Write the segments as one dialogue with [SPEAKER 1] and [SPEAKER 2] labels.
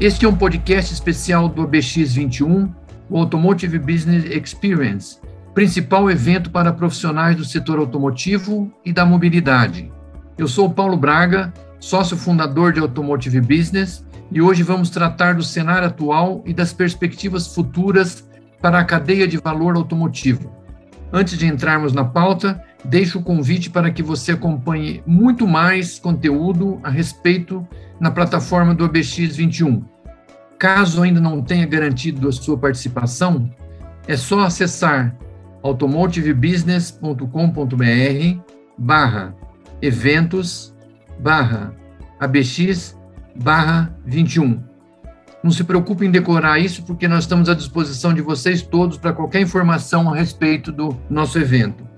[SPEAKER 1] Este é um podcast especial do ABX21, o Automotive Business Experience, principal evento para profissionais do setor automotivo e da mobilidade. Eu sou o Paulo Braga, sócio fundador de Automotive Business, e hoje vamos tratar do cenário atual e das perspectivas futuras para a cadeia de valor automotivo. Antes de entrarmos na pauta, deixo o convite para que você acompanhe muito mais conteúdo a respeito na plataforma do ABX21. Caso ainda não tenha garantido a sua participação, é só acessar automotivebusiness.com.br barra eventos barra ABX barra 21. Não se preocupe em decorar isso, porque nós estamos à disposição de vocês todos para qualquer informação a respeito do nosso evento.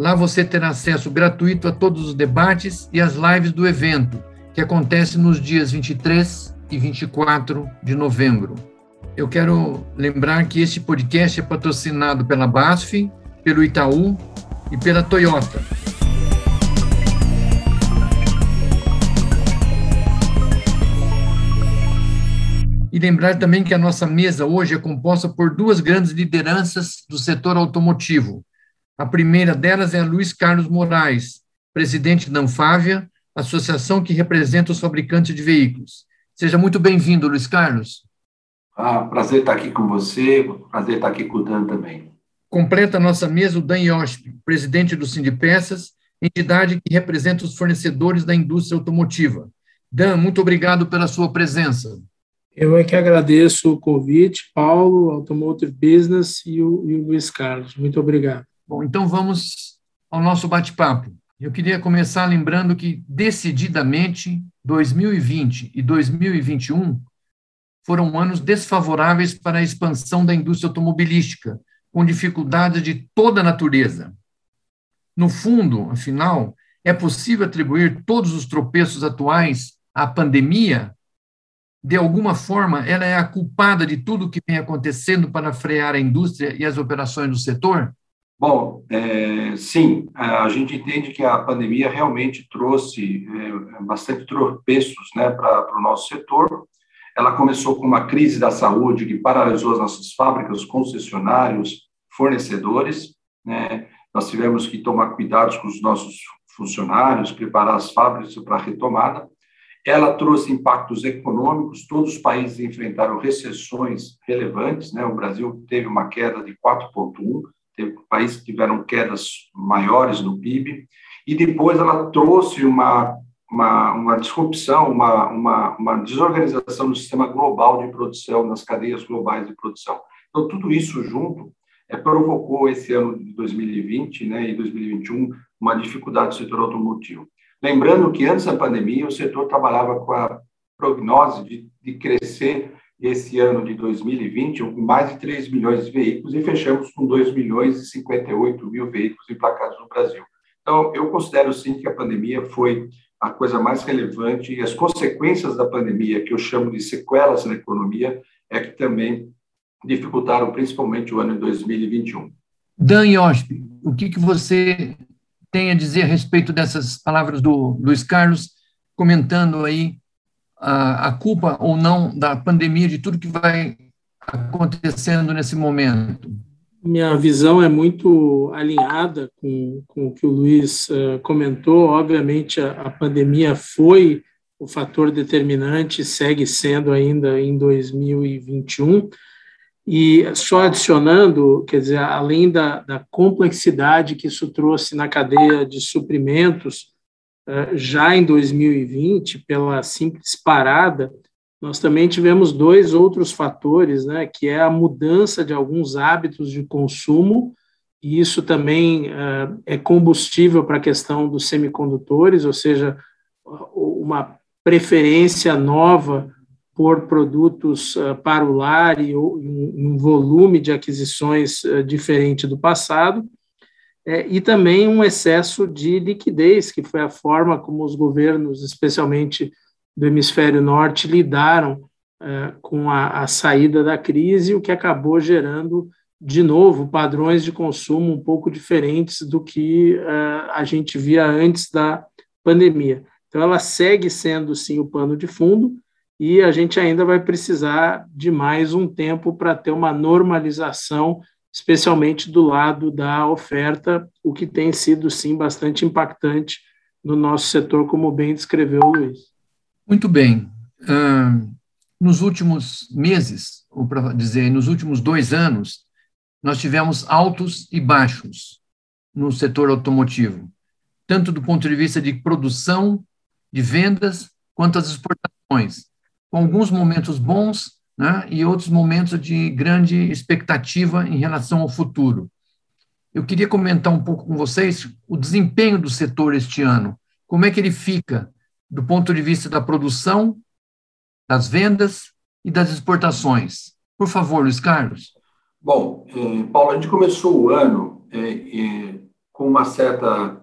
[SPEAKER 1] Lá você terá acesso gratuito a todos os debates e as lives do evento, que acontece nos dias 23 e 24 de novembro. Eu quero lembrar que este podcast é patrocinado pela BASF, pelo Itaú e pela Toyota. E lembrar também que a nossa mesa hoje é composta por duas grandes lideranças do setor automotivo. A primeira delas é a Luiz Carlos Moraes, presidente da Anfávia, associação que representa os fabricantes de veículos. Seja muito bem-vindo, Luiz Carlos.
[SPEAKER 2] Ah, prazer estar aqui com você, prazer estar aqui com o Dan também.
[SPEAKER 1] Completa a nossa mesa o Dan Yosp, presidente do Sindipeças, entidade que representa os fornecedores da indústria automotiva. Dan, muito obrigado pela sua presença.
[SPEAKER 3] Eu é que agradeço o convite, Paulo, Automotive Business e o, e o Luiz Carlos. Muito obrigado.
[SPEAKER 1] Bom, então vamos ao nosso bate-papo. Eu queria começar lembrando que, decididamente, 2020 e 2021 foram anos desfavoráveis para a expansão da indústria automobilística, com dificuldades de toda natureza. No fundo, afinal, é possível atribuir todos os tropeços atuais à pandemia de alguma forma, ela é a culpada de tudo o que vem acontecendo para frear a indústria e as operações do setor?
[SPEAKER 2] Bom, é, sim, a gente entende que a pandemia realmente trouxe é, bastante tropeços né, para o nosso setor. Ela começou com uma crise da saúde que paralisou as nossas fábricas, concessionários, fornecedores. Né? Nós tivemos que tomar cuidados com os nossos funcionários, preparar as fábricas para a retomada. Ela trouxe impactos econômicos, todos os países enfrentaram recessões relevantes, né? o Brasil teve uma queda de 4,1%, teve países que tiveram quedas maiores no PIB, e depois ela trouxe uma, uma, uma disrupção, uma, uma, uma desorganização no sistema global de produção, nas cadeias globais de produção. Então, tudo isso junto é, provocou esse ano de 2020 né, e 2021 uma dificuldade do setor automotivo. Lembrando que antes da pandemia, o setor trabalhava com a prognose de, de crescer esse ano de 2020 com mais de 3 milhões de veículos e fechamos com 2 milhões e 58 mil veículos emplacados no Brasil. Então, eu considero sim que a pandemia foi a coisa mais relevante e as consequências da pandemia, que eu chamo de sequelas na economia, é que também dificultaram principalmente o ano de 2021.
[SPEAKER 1] Dan Yosp, o que, que você tem a dizer a respeito dessas palavras do Luiz Carlos, comentando aí a, a culpa ou não da pandemia, de tudo que vai acontecendo nesse momento?
[SPEAKER 3] Minha visão é muito alinhada com, com o que o Luiz uh, comentou. Obviamente, a, a pandemia foi o fator determinante, segue sendo ainda em 2021. E só adicionando, quer dizer, além da, da complexidade que isso trouxe na cadeia de suprimentos, já em 2020, pela simples parada, nós também tivemos dois outros fatores, né, que é a mudança de alguns hábitos de consumo, e isso também uh, é combustível para a questão dos semicondutores, ou seja, uma preferência nova por produtos uh, para o lar e um, um volume de aquisições uh, diferente do passado, é, e também um excesso de liquidez, que foi a forma como os governos, especialmente do hemisfério norte, lidaram uh, com a, a, saída da crise, o que acabou gerando, de novo, padrões de consumo um pouco diferentes do que a gente via antes da pandemia. Então, ela segue sendo, sim, o pano de fundo, e a gente ainda vai precisar de mais um tempo para ter uma normalização, especialmente do lado da oferta, o que tem sido, sim, bastante impactante no nosso setor, como bem descreveu o Luiz.
[SPEAKER 1] Muito bem. Uh, nos últimos meses, ou para dizer, nos últimos dois anos, nós tivemos altos e baixos no setor automotivo, tanto do ponto de vista de produção, de vendas, quanto as exportações, com alguns momentos bons né, e outros momentos de grande expectativa em relação ao futuro. Eu queria comentar um pouco com vocês o desempenho do setor este ano, como é que ele fica do ponto de vista da produção, das vendas e das exportações. Por favor, Luiz Carlos.
[SPEAKER 2] Bom, eh, Paulo, a gente começou o ano eh, eh, com uma certa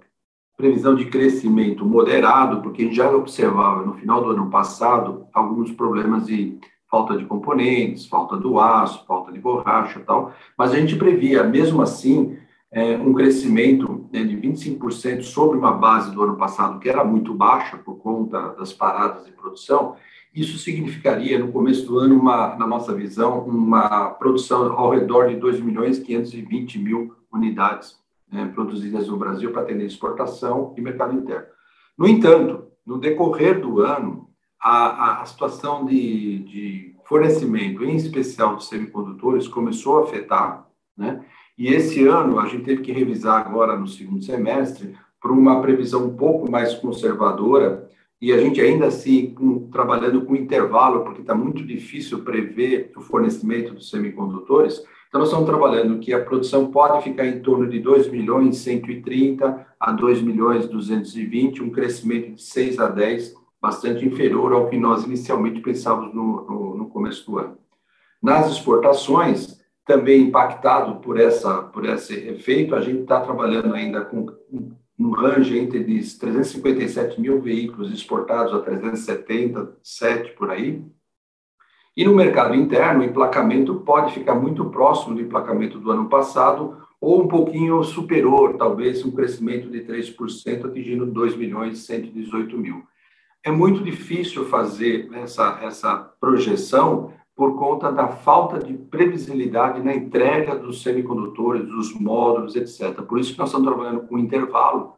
[SPEAKER 2] previsão de crescimento moderado, porque a gente já observava no final do ano passado alguns problemas de falta de componentes, falta do aço, falta de borracha tal, mas a gente previa, mesmo assim, é, um crescimento né, de 25% sobre uma base do ano passado que era muito baixa por conta das paradas de produção, isso significaria, no começo do ano, uma, na nossa visão, uma produção ao redor de 2 milhões e 520 mil unidades né, produzidas no Brasil para atender exportação e mercado interno. No entanto, no decorrer do ano, a, a situação de, de fornecimento, em especial dos semicondutores, começou a afetar, né? E esse ano a gente teve que revisar agora no segundo semestre para uma previsão um pouco mais conservadora e a gente ainda assim com, trabalhando com intervalo, porque está muito difícil prever o fornecimento dos semicondutores. Então, nós estamos trabalhando que a produção pode ficar em torno de 2 milhões 130 a 2 milhões 220, um crescimento de 6 a 10, bastante inferior ao que nós inicialmente pensávamos no, no, no começo do ano. Nas exportações, também impactado por, essa, por esse efeito, a gente está trabalhando ainda com um range entre 357 mil veículos exportados a 377 por aí. E no mercado interno, o emplacamento pode ficar muito próximo do emplacamento do ano passado ou um pouquinho superior, talvez um crescimento de 3%, atingindo 2 milhões e 118 mil. É muito difícil fazer essa, essa projeção por conta da falta de previsibilidade na entrega dos semicondutores, dos módulos, etc. Por isso que nós estamos trabalhando com intervalo,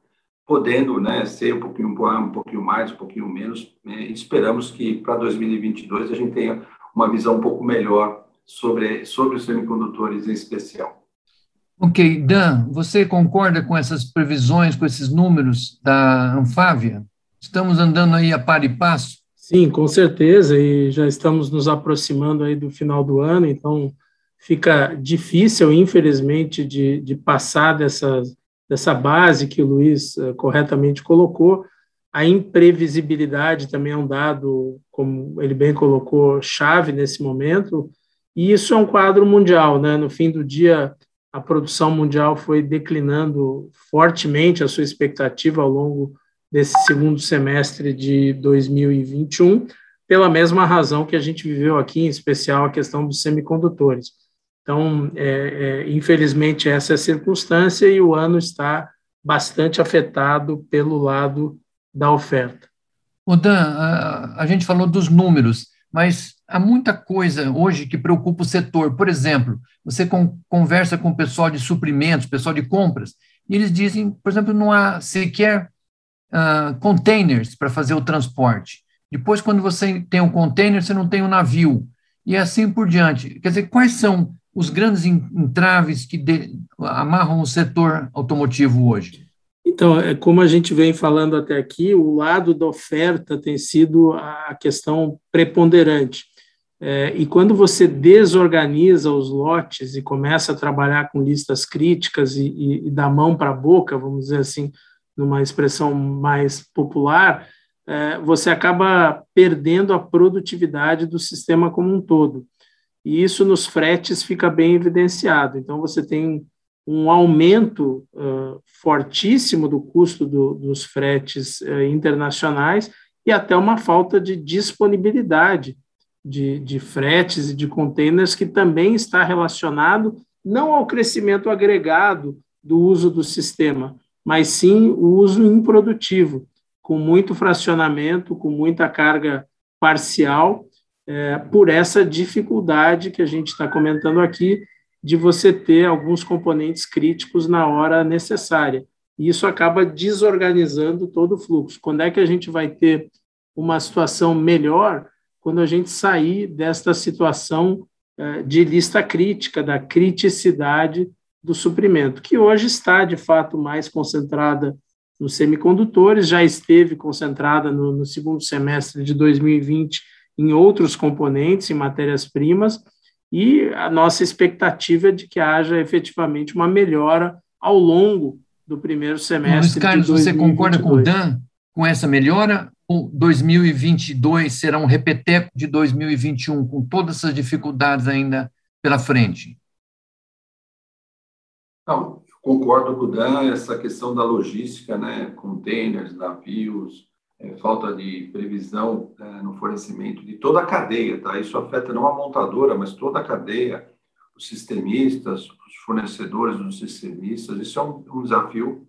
[SPEAKER 2] podendo né, ser um pouquinho, um pouquinho mais, um pouquinho menos. Né, esperamos que para 2022 a gente tenha uma visão um pouco melhor sobre, sobre os semicondutores em especial.
[SPEAKER 1] Ok, Dan, você concorda com essas previsões, com esses números da Anfávia? Estamos andando aí a par e passo?
[SPEAKER 3] Sim, com certeza, e já estamos nos aproximando aí do final do ano, então fica difícil, infelizmente, de, de passar dessa, dessa base que o Luiz uh, corretamente colocou. A imprevisibilidade também é um dado, como ele bem colocou, chave nesse momento, e isso é um quadro mundial, né? No fim do dia, a produção mundial foi declinando fortemente a sua expectativa ao longo desse segundo semestre de 2021, pela mesma razão que a gente viveu aqui, em especial a questão dos semicondutores. Então, é, é, infelizmente, essa é a circunstância e o ano está bastante afetado pelo lado da oferta.
[SPEAKER 1] O Dan, a, a gente falou dos números, mas há muita coisa hoje que preocupa o setor. Por exemplo, você conversa com o pessoal de suprimentos, pessoal de compras, e eles dizem, por exemplo, não há sequer uh, containers para fazer o transporte. Depois, quando você tem um container, você não tem um navio. E assim por diante. Quer dizer, quais são os grandes entraves que de, amarram o setor automotivo hoje?
[SPEAKER 3] Então, é como a gente vem falando até aqui, o lado da oferta tem sido a questão preponderante. É, e quando você desorganiza os lotes e começa a trabalhar com listas críticas e, e, e da mão para a boca, vamos dizer assim, numa expressão mais popular, é, você acaba perdendo a produtividade do sistema como um todo. E isso nos fretes fica bem evidenciado. Então, você tem um aumento uh, fortíssimo do custo do, dos fretes uh, internacionais e até uma falta de disponibilidade de, de fretes e de containers, que também está relacionado não ao crescimento agregado do uso do sistema, mas sim o uso improdutivo, com muito fracionamento, com muita carga parcial, é, por essa dificuldade que a gente está comentando aqui de você ter alguns componentes críticos na hora necessária. E isso acaba desorganizando todo o fluxo. Quando é que a gente vai ter uma situação melhor? Quando a gente sair desta situação é, de lista crítica, da criticidade do suprimento, que hoje está, de fato, mais concentrada nos semicondutores, já esteve concentrada no, no segundo semestre de 2020 em outros componentes, em matérias-primas, e a nossa expectativa é de que haja efetivamente uma melhora ao longo do primeiro semestre.
[SPEAKER 1] Luiz Carlos, de 2022. você concorda com o Dan com essa melhora? Ou 2022 será um repeteco de 2021, com todas essas dificuldades ainda pela frente?
[SPEAKER 2] Não, concordo com o Dan, essa questão da logística, né, containers, navios, é, falta de previsão é, no fornecimento de toda a cadeia, tá? Isso afeta não a montadora, mas toda a cadeia, os sistemistas, os fornecedores dos sistemistas, isso é um, um desafio.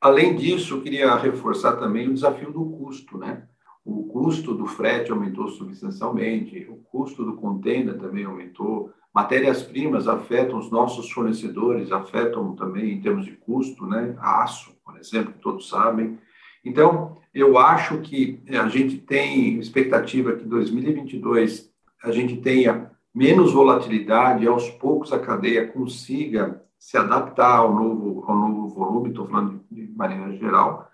[SPEAKER 2] Além disso, eu queria reforçar também o desafio do custo, né? O custo do frete aumentou substancialmente, o custo do container também aumentou, matérias-primas afetam os nossos fornecedores, afetam também em termos de custo, né? Aço, por exemplo, que todos sabem, então, eu acho que a gente tem expectativa que 2022 a gente tenha menos volatilidade, aos poucos a cadeia consiga se adaptar ao novo, ao novo volume, estou falando de maneira geral.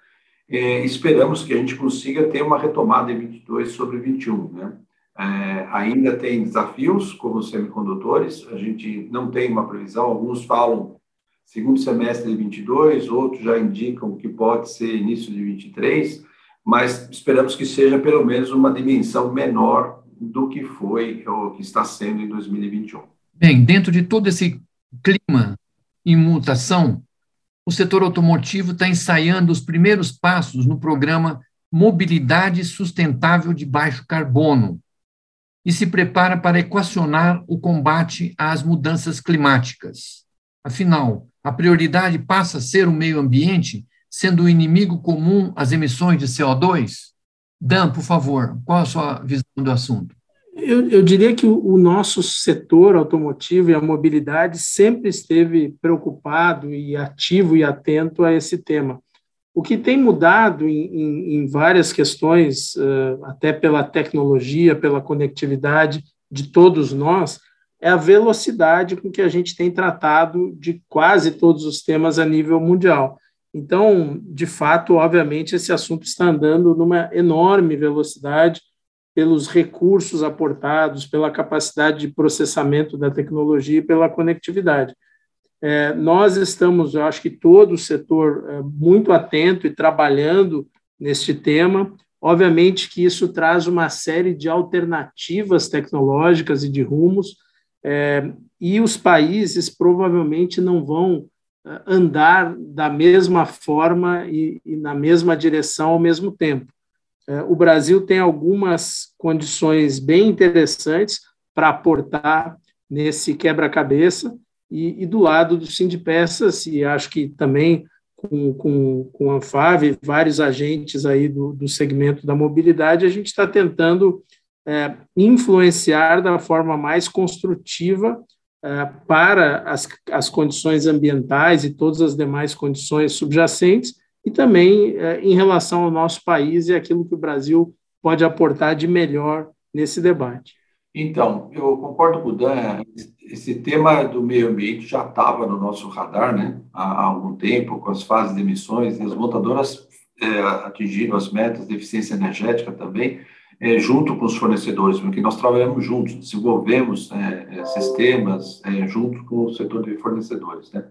[SPEAKER 2] É, esperamos que a gente consiga ter uma retomada em 22 sobre 21, né? É, ainda tem desafios, como os semicondutores, a gente não tem uma previsão, alguns falam segundo semestre de 22, outros já indicam que pode ser início de 23, mas esperamos que seja pelo menos uma dimensão menor do que foi ou que está sendo em 2021.
[SPEAKER 1] Bem, dentro de todo esse clima em mutação, o setor automotivo está ensaiando os primeiros passos no programa Mobilidade Sustentável de Baixo Carbono e se prepara para equacionar o combate às mudanças climáticas. Afinal, a prioridade passa a ser o meio ambiente, sendo o inimigo comum as emissões de CO2? Dan, por favor, qual a sua visão do assunto?
[SPEAKER 3] Eu, eu diria que o, o, nosso setor automotivo e a mobilidade sempre esteve preocupado e ativo e atento a esse tema. O que tem mudado em, em, em várias questões, uh, até pela tecnologia, pela conectividade de todos nós, é a velocidade com que a gente tem tratado de quase todos os temas a nível mundial. Então, de fato, obviamente, esse assunto está andando numa enorme velocidade pelos recursos aportados, pela capacidade de processamento da tecnologia e pela conectividade. É, nós estamos, eu acho que todo o setor, é, muito atento e trabalhando neste tema. Obviamente que isso traz uma série de alternativas tecnológicas e de rumos, é, e os países provavelmente não vão é, andar da mesma forma e, e na mesma direção ao mesmo tempo. É, o Brasil tem algumas condições bem interessantes para aportar nesse quebra-cabeça, e, e, do lado do Sindipeças, e acho que também com, com, com a FAV, vários agentes aí do, do segmento da mobilidade, a gente está tentando é, influenciar da forma mais construtiva é, para as, as condições ambientais e todas as demais condições subjacentes, e também é, em relação ao nosso país e aquilo que o Brasil pode aportar de melhor nesse debate.
[SPEAKER 2] Então, eu concordo com o Dan, esse tema do meio ambiente já estava no nosso radar né, há, algum tempo, com as fases de emissões, e as montadoras é, atingiram as metas de eficiência energética também, é, junto com os fornecedores, porque nós trabalhamos juntos, desenvolvemos é, é, sistemas é, junto com o setor de fornecedores. Né?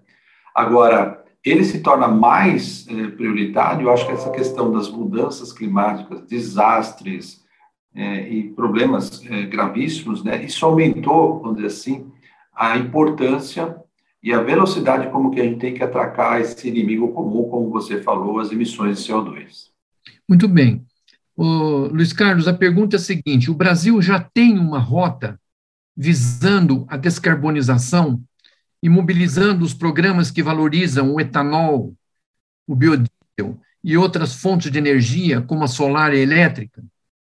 [SPEAKER 2] Agora, ele se torna mais é, prioritário, eu acho que essa questão das mudanças climáticas, desastres é, e problemas gravíssimos, né? isso aumentou, vamos dizer assim, a importância e a velocidade como que a gente tem que atracar esse inimigo comum, como você falou, as emissões de CO2.
[SPEAKER 1] Muito bem. Ô, Luiz Carlos, a pergunta é a seguinte: o Brasil já tem uma rota visando a descarbonização e mobilizando os programas que valorizam o etanol, o biodiesel e outras fontes de energia, como a solar e elétrica?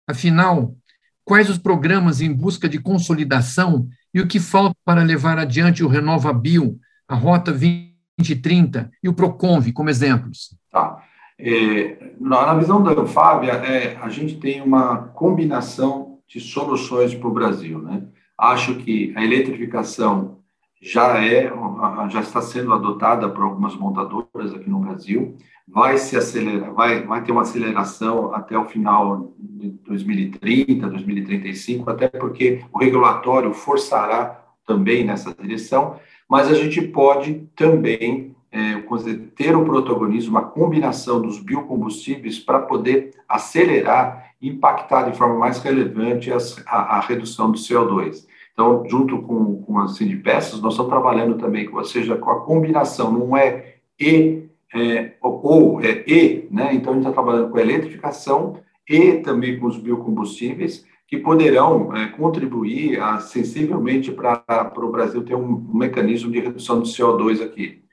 [SPEAKER 1] Afinal, quais os programas em busca de consolidação e o que falta para levar adiante o RenovaBio, a Rota 2030 e o Proconv como exemplos?
[SPEAKER 2] Tá. É, na visão da Anfávia, é, a gente tem uma combinação de soluções para o Brasil. Né? Acho que a eletrificação já é já está sendo adotada por algumas montadoras aqui no Brasil vai se acelerar vai vai ter uma aceleração até o final de 2030 2035 até porque o regulatório forçará também nessa direção mas a gente pode também é, ter o protagonismo, a combinação dos biocombustíveis para poder acelerar impactar de forma mais relevante a, a redução do CO2. Então, junto com, com as Sindipesas, nós estamos trabalhando também, ou seja, com a combinação, não é e, é, ou, é e, né? Então, a gente está trabalhando com a eletrificação e também com os biocombustíveis, que poderão é, contribuir a, sensivelmente para o Brasil ter um, um, mecanismo de redução do CO2 aqui.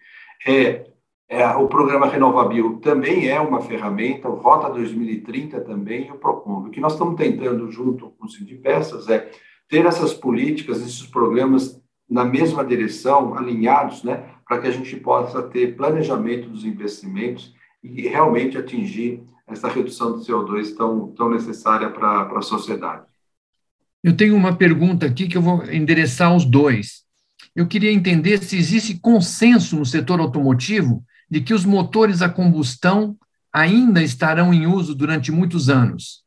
[SPEAKER 2] É, é, o programa RenovaBio também é uma ferramenta, o Rota 2030 também e o Procon. O que nós estamos tentando, junto com os Sindipesas, é ter essas políticas, esses programas na mesma direção, alinhados, né, para que a gente possa ter planejamento dos investimentos e realmente atingir essa redução do CO2 tão, tão necessária para a sociedade.
[SPEAKER 1] Eu tenho uma pergunta aqui que eu vou endereçar aos dois. Eu queria entender se existe consenso no setor automotivo de que os motores a combustão ainda estarão em uso durante muitos anos.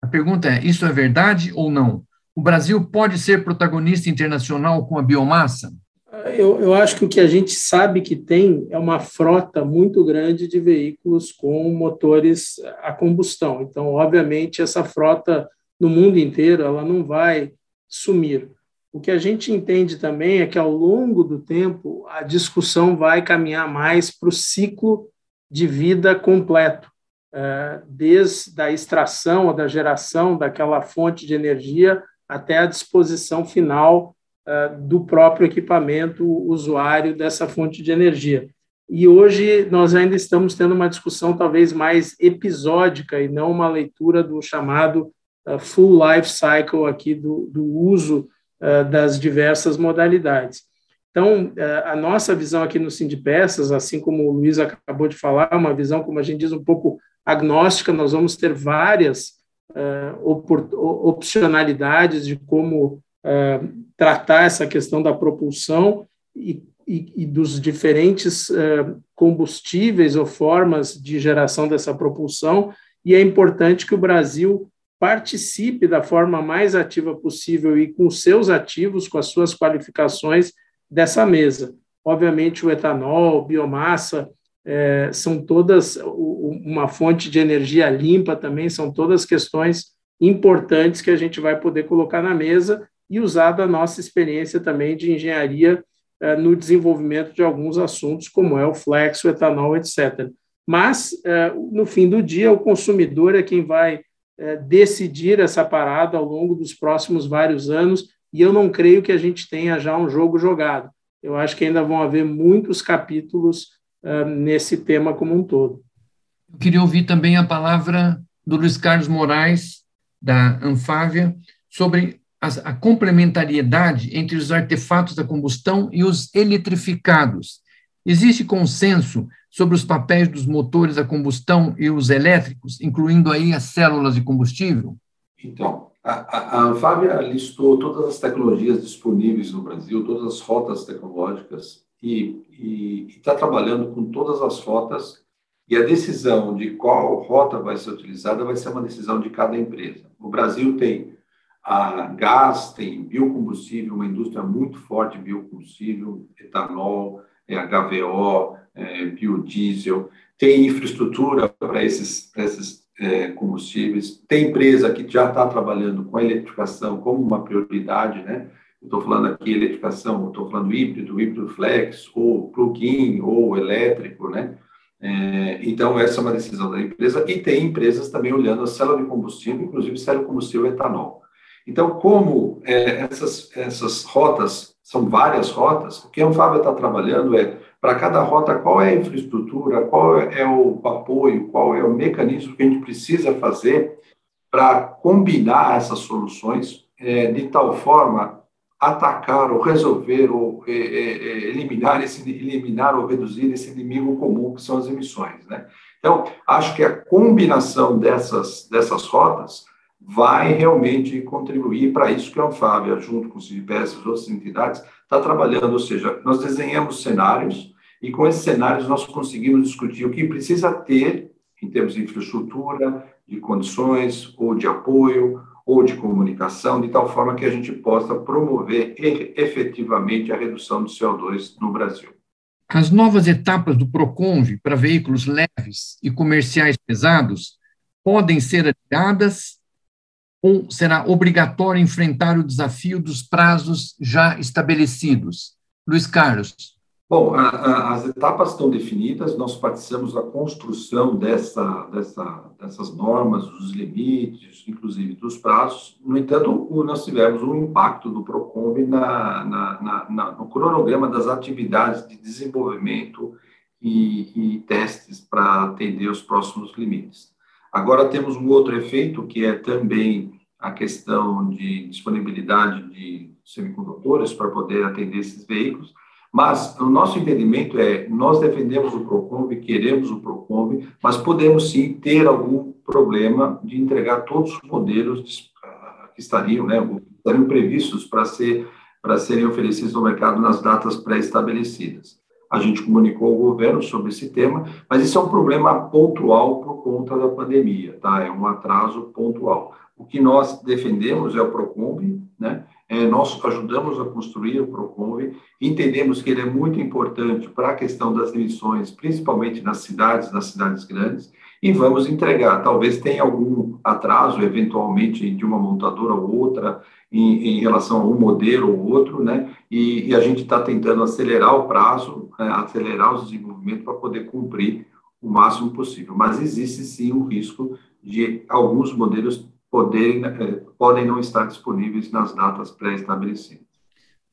[SPEAKER 1] A pergunta é: isso é verdade ou não? O Brasil pode ser protagonista internacional com a biomassa?
[SPEAKER 3] Eu, eu, acho que o que a gente sabe que tem é uma frota muito grande de veículos com motores a combustão. Então, obviamente, essa frota no mundo inteiro ela não vai sumir. O que a gente entende também é que ao longo do tempo a discussão vai caminhar mais para o ciclo de vida completo, é, desde a extração ou da geração daquela fonte de energia até a disposição final do próprio equipamento usuário dessa fonte de energia. E hoje nós ainda estamos tendo uma discussão talvez mais episódica e não uma leitura do chamado uh, full life cycle aqui do, do uso uh, das diversas modalidades. Então, a nossa visão aqui no Peças, assim como o Luiz acabou de falar, uma visão, como a gente diz, um pouco agnóstica, nós vamos ter várias opcionalidades de como uh, tratar essa questão da propulsão e, e, e dos diferentes uh, combustíveis ou formas de geração dessa propulsão, e é importante que o Brasil participe da forma mais ativa possível e com seus ativos, com as suas qualificações dessa mesa. Obviamente, o etanol, biomassa, é, são todas uma fonte de energia limpa também, são todas questões importantes que a gente vai poder colocar na mesa e usar da nossa experiência também de engenharia é, no desenvolvimento de alguns assuntos, como é o flex, o etanol, etc. Mas, é, no fim do dia, o consumidor é quem vai é, decidir essa parada ao longo dos próximos vários anos, e eu não creio que a gente tenha já um jogo jogado. Eu acho que ainda vão haver muitos capítulos nesse tema como um todo.
[SPEAKER 1] Eu queria ouvir também a palavra do Luiz Carlos Moraes, da Anfávia, sobre a, a complementariedade entre os artefatos da combustão e os eletrificados. Existe consenso sobre os papéis dos motores a combustão e os elétricos, incluindo aí as células de combustível?
[SPEAKER 2] Então, a, a Anfávia listou todas as tecnologias disponíveis no Brasil, todas as rotas tecnológicas e está trabalhando com todas as rotas e a decisão de qual rota vai ser utilizada vai ser uma decisão de cada empresa. O Brasil tem a gás, tem biocombustível, uma indústria muito forte de biocombustível, etanol, é, HVO, é, biodiesel, tem infraestrutura para esses, para esses é, combustíveis, tem empresa que já está trabalhando com a eletrificação como uma prioridade, né? estou falando aqui eletrificação, estou falando híbrido, híbrido flex, ou plug-in, ou elétrico, né? É, então, essa é uma decisão da empresa, e tem empresas também olhando a célula de combustível, inclusive célula de combustível etanol. Então, como é, essas, essas rotas são várias rotas, o que a Anfávia está trabalhando é, para cada rota, qual é a infraestrutura, qual é o apoio, qual é o mecanismo que a gente precisa fazer para combinar essas soluções é, de tal forma atacar ou resolver ou é, é, é, eliminar esse eliminar ou reduzir esse inimigo comum que são as emissões, né? Então acho que a combinação dessas dessas rotas vai realmente contribuir para isso que a Anfávia, junto com o CIPES e as outras entidades, está trabalhando, ou seja, nós desenhamos cenários e com esses cenários nós conseguimos discutir o que precisa ter em termos de infraestrutura, de condições ou de apoio ou de comunicação, de tal forma que a gente possa promover efetivamente a redução do CO2 no Brasil.
[SPEAKER 1] As novas etapas do Proconv para veículos leves e comerciais pesados podem ser adiadas ou será obrigatório enfrentar o desafio dos prazos já estabelecidos? Luiz Carlos.
[SPEAKER 2] Bom, a, a, as etapas estão definidas, nós participamos da construção dessa, dessa, dessas normas, dos limites, inclusive dos prazos. No entanto, nós tivemos um impacto do PROCONB na, na, na, no cronograma das atividades de desenvolvimento e, e testes para atender os próximos limites. Agora temos um outro efeito, que é também a questão de disponibilidade de semicondutores para poder atender esses veículos, mas o nosso entendimento é, nós defendemos o Procomb, queremos o Procomb, mas podemos sim ter algum problema de entregar todos os modelos que estariam, né, estariam previstos para ser para serem oferecidos no mercado nas datas pré-estabelecidas. A gente comunicou ao governo sobre esse tema, mas isso é um problema pontual por conta da pandemia, tá? É um atraso pontual. O que nós defendemos é o Procombi, né? É, nós ajudamos a construir o Procombi, entendemos que ele é muito importante para a questão das emissões, principalmente nas cidades, nas cidades grandes, e vamos entregar. Talvez tenha algum atraso, eventualmente, de uma montadora ou outra, em, em relação a um modelo ou outro, né? E, e a gente está tentando acelerar o prazo, né? acelerar o desenvolvimento para poder cumprir o máximo possível. Mas existe sim o risco de alguns modelos poderem, eh, podem não estar disponíveis nas datas pré-estabelecidas.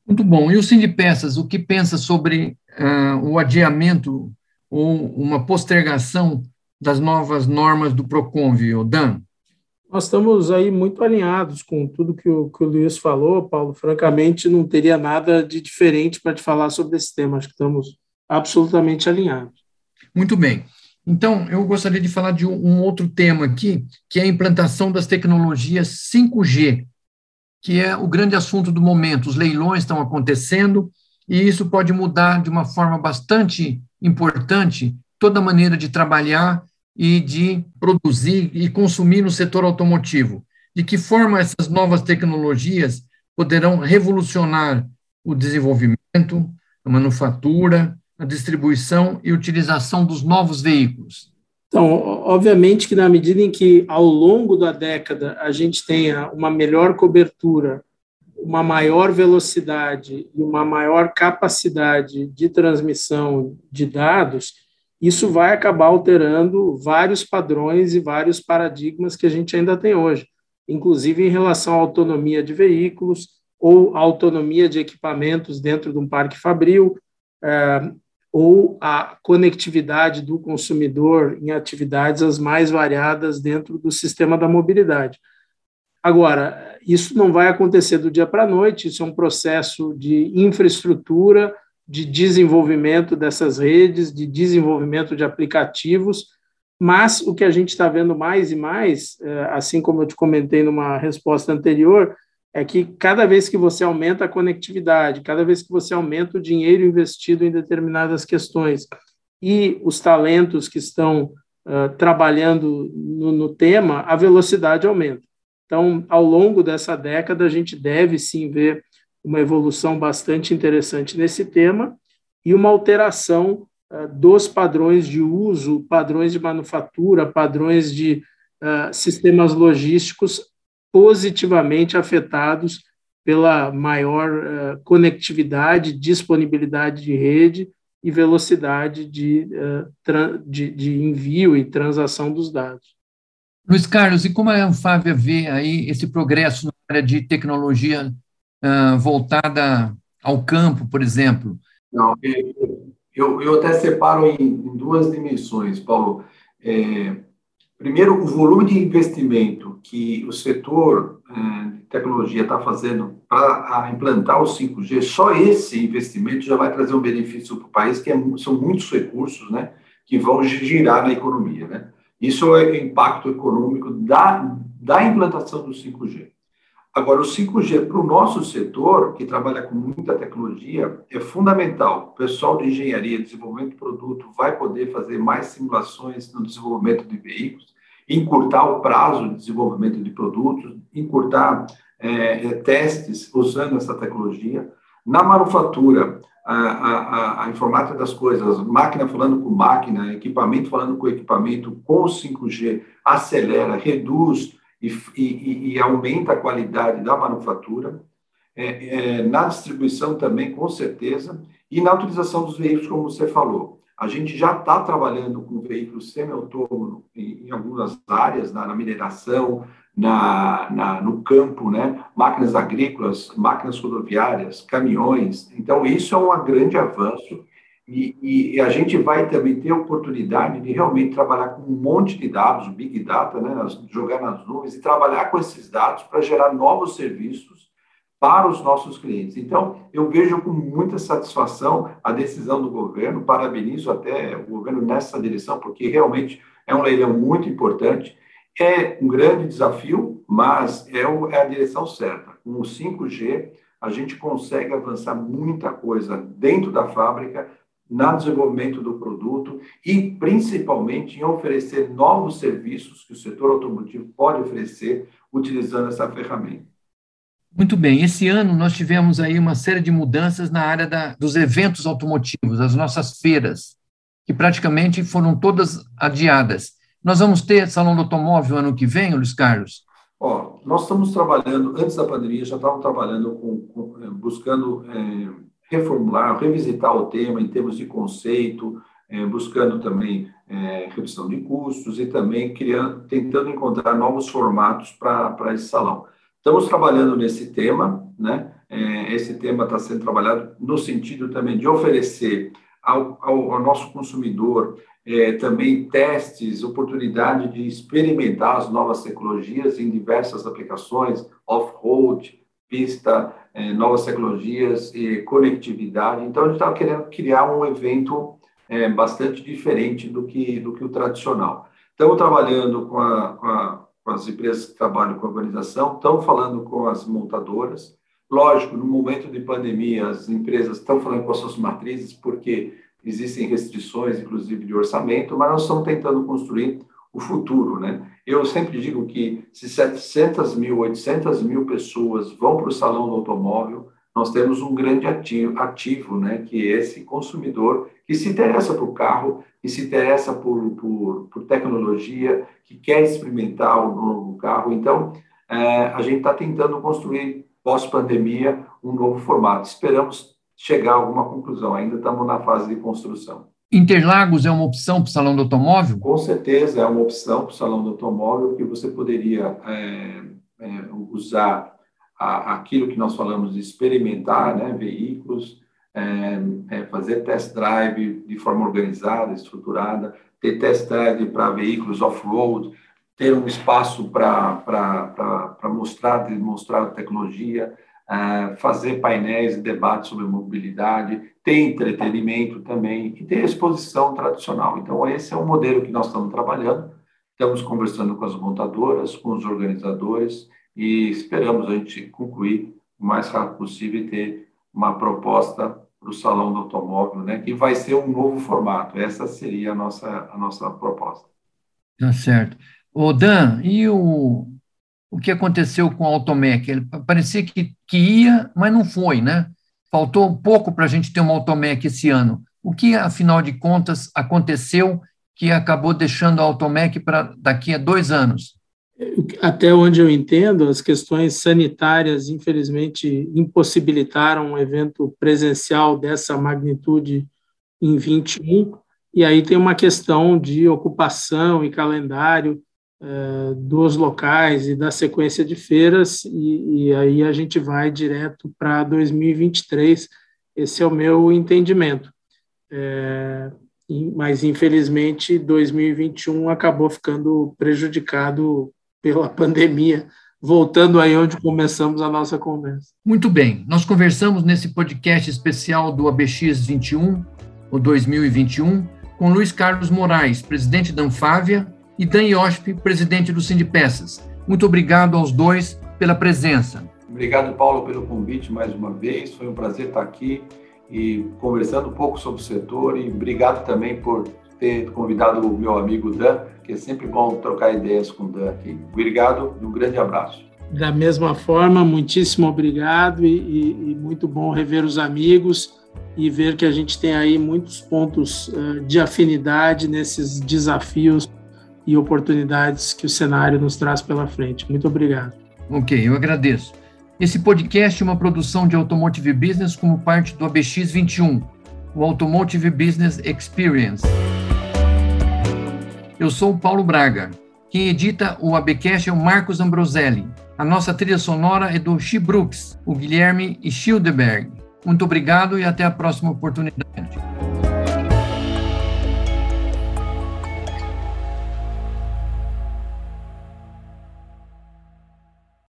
[SPEAKER 1] Muito bom. E o Cine Peças, o que pensa sobre uh, o adiamento ou uma postergação das novas normas do Proconv, Dan?
[SPEAKER 3] Nós estamos aí muito alinhados com tudo que o, que o Luiz falou, Paulo. Francamente, não teria nada de diferente para te falar sobre esse tema. Acho que estamos absolutamente alinhados.
[SPEAKER 1] Muito bem. Então, eu gostaria de falar de um outro tema aqui, que é a implantação das tecnologias 5G, que é o grande assunto do momento. Os leilões estão acontecendo e isso pode mudar de uma forma bastante importante toda a maneira de trabalhar e de produzir e consumir no setor automotivo. De que forma essas novas tecnologias poderão revolucionar o desenvolvimento, a manufatura, a distribuição e utilização dos novos veículos?
[SPEAKER 3] Então, obviamente que na medida em que ao longo da década a gente tenha uma melhor cobertura, uma maior velocidade e uma maior capacidade de transmissão de dados, isso vai acabar alterando vários padrões e vários paradigmas que a gente ainda tem hoje, inclusive em relação à autonomia de veículos ou autonomia de equipamentos dentro de um parque fabril, eh, ou a conectividade do consumidor em atividades as mais variadas dentro do sistema da mobilidade. Agora, isso não vai acontecer do dia para a noite, isso é um processo de infraestrutura, de desenvolvimento dessas redes, de desenvolvimento de aplicativos, mas o que a gente está vendo mais e mais, é, assim como eu te comentei numa resposta anterior, é que cada vez que você aumenta a conectividade, cada vez que você aumenta o dinheiro investido em determinadas questões e os talentos que estão uh, trabalhando no, no, tema, a velocidade aumenta. Então, ao longo dessa década, a gente deve sim ver uma evolução bastante interessante nesse tema e uma alteração uh, dos padrões de uso, padrões de manufatura, padrões de uh, sistemas logísticos positivamente afetados pela maior uh, conectividade, disponibilidade de rede e velocidade de, uh, de, de, envio e transação dos dados.
[SPEAKER 1] Luiz Carlos, e como a Anfávia vê aí esse progresso na área de tecnologia uh, voltada ao campo, por exemplo?
[SPEAKER 2] Não, eu, eu até separo em, em duas dimensões, Paulo. É, Primeiro, o volume de investimento que o setor eh, de tecnologia está fazendo para implantar o 5G, só esse investimento já vai trazer um benefício para o país, que é, são muitos recursos né, que vão girar na economia. Né? Isso é o impacto econômico da, da implantação do 5G. Agora, o 5G para o nosso setor, que trabalha com muita tecnologia, é fundamental. O pessoal de engenharia, desenvolvimento de produto, vai poder fazer mais simulações no desenvolvimento de veículos, encurtar o prazo de desenvolvimento de produtos, encurtar é, é testes usando essa tecnologia. Na manufatura, a, a, a, informática das coisas, máquina falando com máquina, equipamento falando com equipamento, com o 5G, acelera, reduz e, e, e aumenta a qualidade da manufatura, é, é, na distribuição também, com certeza, e na utilização dos veículos, como você falou. A gente já está trabalhando com veículos semi-autônomos em, em, algumas áreas, na, na mineração, na, na, no campo, né? máquinas agrícolas, máquinas rodoviárias, caminhões. Então, isso é um grande avanço e, e, a gente vai também ter a oportunidade de realmente trabalhar com um monte de dados, Big Data, né, jogar nas nuvens e trabalhar com esses dados para gerar novos serviços para os nossos clientes. Então, eu vejo com muita satisfação a decisão do governo, parabenizo até o governo nessa direção, porque realmente é um leilão muito importante. É um grande desafio, mas é, é a direção certa. Com o 5G, a gente consegue avançar muita coisa dentro da fábrica, no desenvolvimento do produto e, principalmente, em oferecer novos serviços que o setor automotivo pode oferecer utilizando essa ferramenta.
[SPEAKER 1] Muito bem, esse ano nós tivemos aí uma série de mudanças na área da, dos eventos automotivos, as nossas feiras, que praticamente foram todas adiadas. Nós vamos ter Salão do Automóvel ano que vem, Luiz Carlos?
[SPEAKER 2] Ó, nós estamos trabalhando, antes da pandemia, já estávamos trabalhando com, com buscando é, reformular, revisitar o tema em termos de conceito, é, buscando também é, redução de custos e também criando, tentando encontrar novos formatos para esse salão. Estamos trabalhando nesse tema, né? É, esse tema está sendo trabalhado no sentido também de oferecer ao, ao, ao nosso consumidor é, também testes, oportunidade de experimentar as novas tecnologias em diversas aplicações, off-road, pista, é, novas tecnologias e conectividade. Então, a gente estava querendo criar um evento é, bastante diferente do que, do que o tradicional. Estamos trabalhando com, a, com, a, com as empresas que trabalham com a organização, estamos falando com as montadoras. Lógico, no momento de pandemia, as empresas estão falando com as suas matrizes, porque existem restrições, inclusive de orçamento, mas nós estamos tentando construir o futuro, né? Eu sempre digo que se 700 mil, 800 mil pessoas vão para o salão do automóvel, nós temos um grande ativo, ativo né? Que é esse consumidor que se interessa por carro, que se interessa por, por, por tecnologia, que quer experimentar o novo carro. Então, é, a gente está tentando construir, pós-pandemia, um novo formato. Esperamos chegar a alguma conclusão. Ainda estamos na fase de construção.
[SPEAKER 1] Interlagos é uma opção para o salão do automóvel?
[SPEAKER 2] Com certeza é uma opção para o salão do automóvel que você poderia é, é, usar a, aquilo que nós falamos de experimentar né, veículos, é, é fazer test drive de forma organizada, estruturada, ter test drive para veículos off-road, ter um espaço para mostrar, demonstrar a tecnologia, fazer painéis e debates sobre mobilidade, ter entretenimento também e ter exposição tradicional. Então, esse é o modelo que nós estamos trabalhando. Estamos conversando com as montadoras, com os organizadores e esperamos a gente concluir o mais rápido possível e ter uma proposta para o Salão do Automóvel, né, que vai ser um novo formato. Essa seria a nossa, a nossa proposta.
[SPEAKER 1] Tá certo. O Dan, e o, o que aconteceu com o Automec? Ele parecia que, que ia, mas não foi, né? Faltou um pouco para a gente ter uma Automec esse ano. O que, afinal de contas, aconteceu que acabou deixando a Automec para daqui a dois anos?
[SPEAKER 3] Até onde eu entendo, as questões sanitárias, infelizmente, impossibilitaram um evento presencial dessa magnitude em 21, e aí tem uma questão de ocupação e calendário eh, dos locais e da sequência de feiras, e, e aí a gente vai direto para 2023. Esse é o meu entendimento. É, mas infelizmente 2021 acabou ficando prejudicado pela pandemia, voltando aí onde começamos a nossa conversa.
[SPEAKER 1] Muito bem, nós conversamos nesse podcast especial do ABX 21, o 2021, com Luiz Carlos Moraes, presidente da Anfávia, e Dan Iosp, presidente do Sindipeças. Muito obrigado aos dois pela presença.
[SPEAKER 2] Obrigado, Paulo, pelo convite mais uma vez. Foi um prazer estar aqui e conversando um pouco sobre o setor e obrigado também por ter convidado o meu amigo Dan, que é sempre bom trocar ideias com o Dan aqui. Obrigado e um grande abraço.
[SPEAKER 3] Da mesma forma, muitíssimo obrigado e, e, e muito bom rever os amigos e ver que a gente tem aí muitos pontos uh, de afinidade nesses desafios e oportunidades que o cenário nos traz pela frente. Muito obrigado.
[SPEAKER 1] Ok, eu agradeço. Esse podcast é uma produção de Automotive Business como parte do ABX 21, o Automotive Business Experience. Eu sou o Paulo Braga. Quem edita o ABcast é o Marcos Ambroselli. A nossa trilha sonora é do Xi Brooks, o Guilherme Schildeberg. Muito obrigado e até a próxima oportunidade.